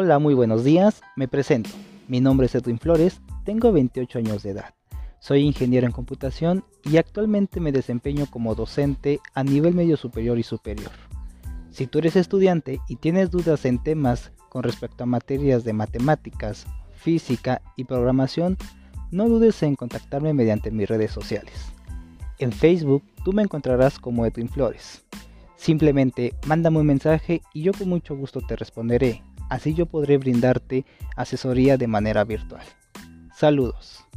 Hola, muy buenos días, me presento. Mi nombre es Edwin Flores, tengo 28 años de edad. Soy ingeniero en computación y actualmente me desempeño como docente a nivel medio superior y superior. Si tú eres estudiante y tienes dudas en temas con respecto a materias de matemáticas, física y programación, no dudes en contactarme mediante mis redes sociales. En Facebook tú me encontrarás como Edwin Flores. Simplemente mándame un mensaje y yo con mucho gusto te responderé. Así yo podré brindarte asesoría de manera virtual. Saludos.